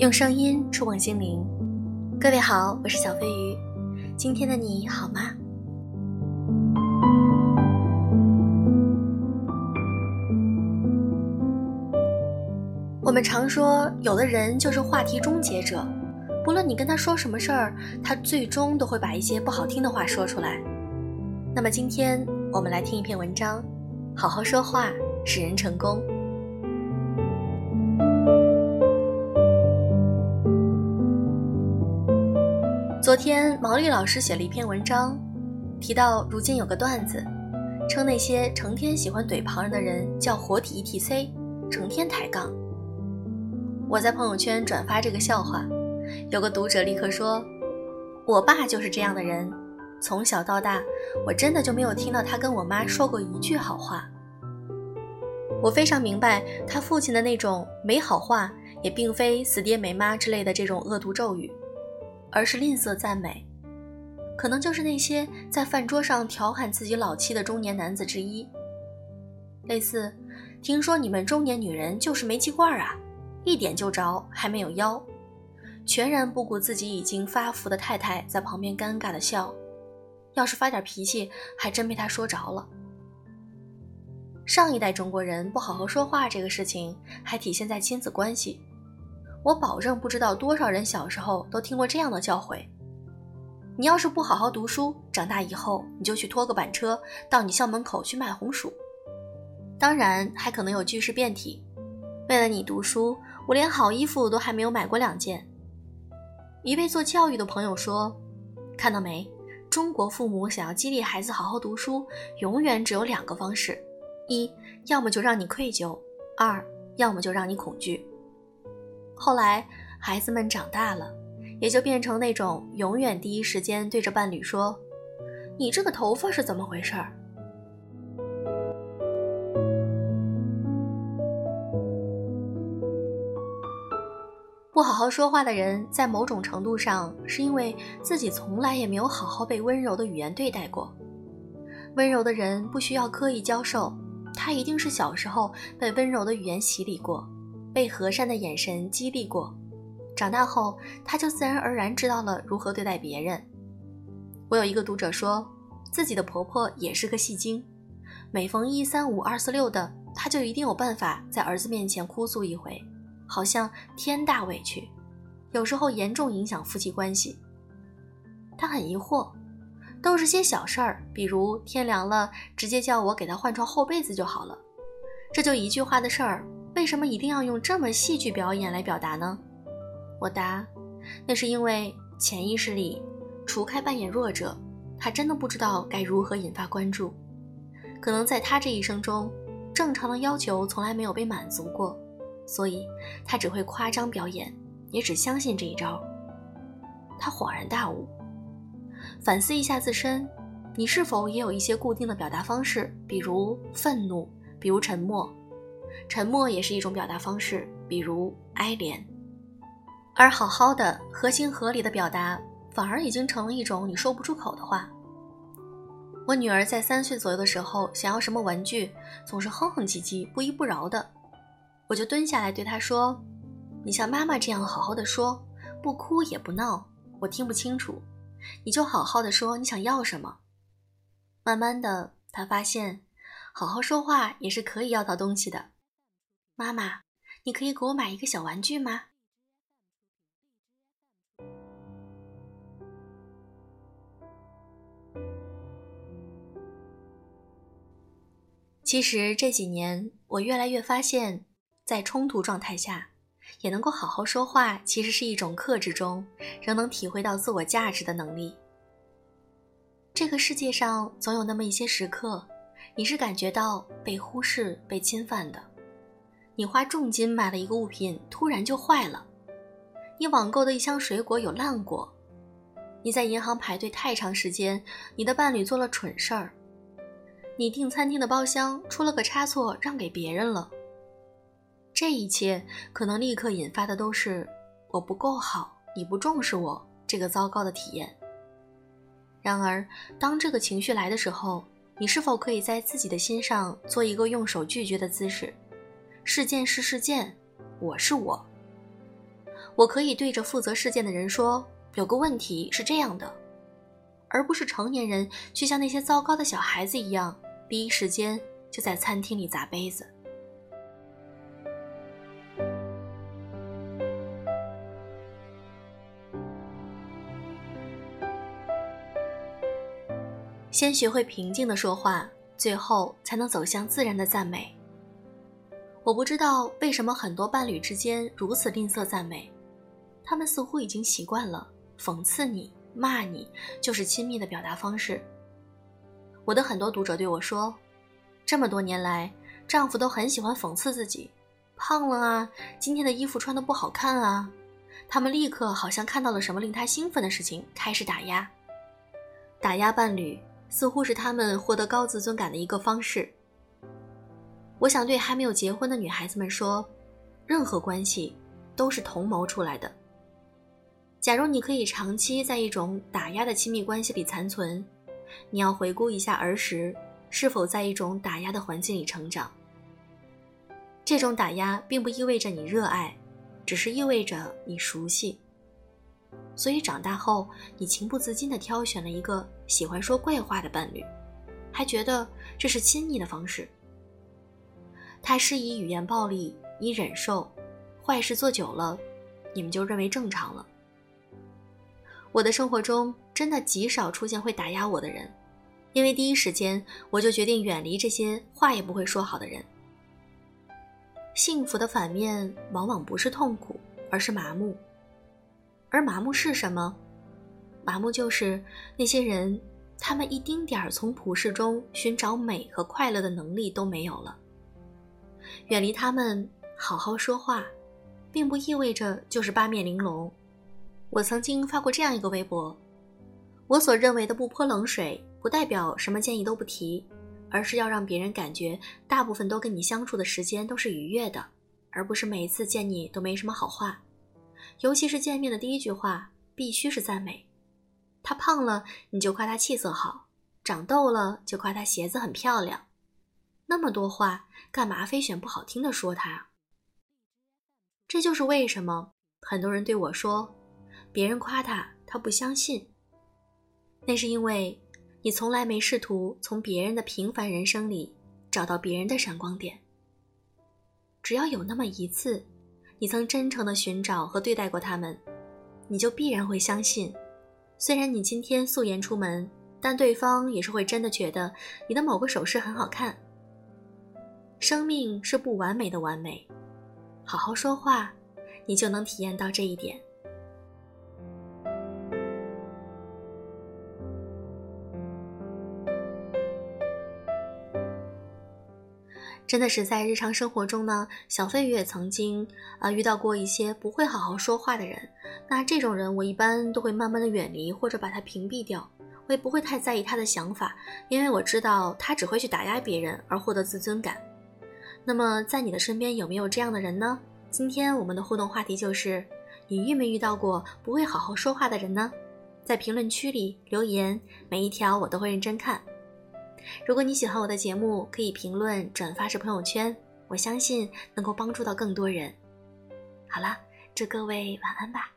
用声音触碰心灵，各位好，我是小飞鱼。今天的你好吗？我们常说，有的人就是话题终结者，不论你跟他说什么事儿，他最终都会把一些不好听的话说出来。那么今天我们来听一篇文章，好好说话使人成功。昨天毛利老师写了一篇文章，提到如今有个段子，称那些成天喜欢怼旁人的人叫活体 ETC，成天抬杠。我在朋友圈转发这个笑话，有个读者立刻说：“我爸就是这样的人，从小到大，我真的就没有听到他跟我妈说过一句好话。”我非常明白他父亲的那种没好话，也并非死爹没妈之类的这种恶毒咒语。而是吝啬赞美，可能就是那些在饭桌上调侃自己老妻的中年男子之一。类似，听说你们中年女人就是煤气罐啊，一点就着，还没有腰，全然不顾自己已经发福的太太在旁边尴尬的笑。要是发点脾气，还真被他说着了。上一代中国人不好好说话这个事情，还体现在亲子关系。我保证，不知道多少人小时候都听过这样的教诲：你要是不好好读书，长大以后你就去拖个板车到你校门口去卖红薯。当然，还可能有句式变体：为了你读书，我连好衣服都还没有买过两件。一位做教育的朋友说：“看到没？中国父母想要激励孩子好好读书，永远只有两个方式：一，要么就让你愧疚；二，要么就让你恐惧。”后来，孩子们长大了，也就变成那种永远第一时间对着伴侣说：“你这个头发是怎么回事儿？”不好好说话的人，在某种程度上，是因为自己从来也没有好好被温柔的语言对待过。温柔的人不需要刻意教授，他一定是小时候被温柔的语言洗礼过。被和善的眼神激励过，长大后他就自然而然知道了如何对待别人。我有一个读者说，自己的婆婆也是个戏精，每逢一三五二四六的，她就一定有办法在儿子面前哭诉一回，好像天大委屈，有时候严重影响夫妻关系。他很疑惑，都是些小事儿，比如天凉了，直接叫我给他换床厚被子就好了，这就一句话的事儿。为什么一定要用这么戏剧表演来表达呢？我答，那是因为潜意识里，除开扮演弱者，他真的不知道该如何引发关注。可能在他这一生中，正常的要求从来没有被满足过，所以他只会夸张表演，也只相信这一招。他恍然大悟，反思一下自身，你是否也有一些固定的表达方式？比如愤怒，比如沉默。沉默也是一种表达方式，比如哀怜，而好好的、合情合理的表达，反而已经成了一种你说不出口的话。我女儿在三岁左右的时候，想要什么玩具，总是哼哼唧唧、不依不饶的，我就蹲下来对她说：“你像妈妈这样好好的说，不哭也不闹，我听不清楚，你就好好的说你想要什么。”慢慢的，她发现，好好说话也是可以要到东西的。妈妈，你可以给我买一个小玩具吗？其实这几年，我越来越发现，在冲突状态下，也能够好好说话，其实是一种克制中仍能体会到自我价值的能力。这个世界上总有那么一些时刻，你是感觉到被忽视、被侵犯的。你花重金买了一个物品，突然就坏了；你网购的一箱水果有烂果；你在银行排队太长时间，你的伴侣做了蠢事儿；你订餐厅的包厢出了个差错，让给别人了。这一切可能立刻引发的都是“我不够好，你不重视我”这个糟糕的体验。然而，当这个情绪来的时候，你是否可以在自己的心上做一个用手拒绝的姿势？事件是事件，我是我。我可以对着负责事件的人说：“有个问题是这样的。”而不是成年人去像那些糟糕的小孩子一样，第一时间就在餐厅里砸杯子。先学会平静的说话，最后才能走向自然的赞美。我不知道为什么很多伴侣之间如此吝啬赞美，他们似乎已经习惯了讽刺你。骂你就是亲密的表达方式。我的很多读者对我说，这么多年来，丈夫都很喜欢讽刺自己，胖了啊，今天的衣服穿的不好看啊。他们立刻好像看到了什么令他兴奋的事情，开始打压。打压伴侣似乎是他们获得高自尊感的一个方式。我想对还没有结婚的女孩子们说，任何关系都是同谋出来的。假如你可以长期在一种打压的亲密关系里残存，你要回顾一下儿时是否在一种打压的环境里成长。这种打压并不意味着你热爱，只是意味着你熟悉。所以长大后，你情不自禁地挑选了一个喜欢说怪话的伴侣，还觉得这是亲密的方式。他施以语言暴力，你忍受，坏事做久了，你们就认为正常了。我的生活中真的极少出现会打压我的人，因为第一时间我就决定远离这些话也不会说好的人。幸福的反面往往不是痛苦，而是麻木。而麻木是什么？麻木就是那些人，他们一丁点儿从普世中寻找美和快乐的能力都没有了。远离他们，好好说话，并不意味着就是八面玲珑。我曾经发过这样一个微博：我所认为的不泼冷水，不代表什么建议都不提，而是要让别人感觉大部分都跟你相处的时间都是愉悦的，而不是每次见你都没什么好话。尤其是见面的第一句话，必须是赞美。他胖了，你就夸他气色好；长痘了，就夸他鞋子很漂亮。那么多话，干嘛非选不好听的说他？这就是为什么很多人对我说。别人夸他，他不相信。那是因为你从来没试图从别人的平凡人生里找到别人的闪光点。只要有那么一次，你曾真诚的寻找和对待过他们，你就必然会相信。虽然你今天素颜出门，但对方也是会真的觉得你的某个首饰很好看。生命是不完美的完美，好好说话，你就能体验到这一点。真的是在日常生活中呢，小飞鱼也曾经啊遇到过一些不会好好说话的人。那这种人，我一般都会慢慢的远离或者把他屏蔽掉，我也不会太在意他的想法，因为我知道他只会去打压别人而获得自尊感。那么在你的身边有没有这样的人呢？今天我们的互动话题就是：你遇没遇到过不会好好说话的人呢？在评论区里留言，每一条我都会认真看。如果你喜欢我的节目，可以评论、转发至朋友圈，我相信能够帮助到更多人。好了，祝各位晚安吧。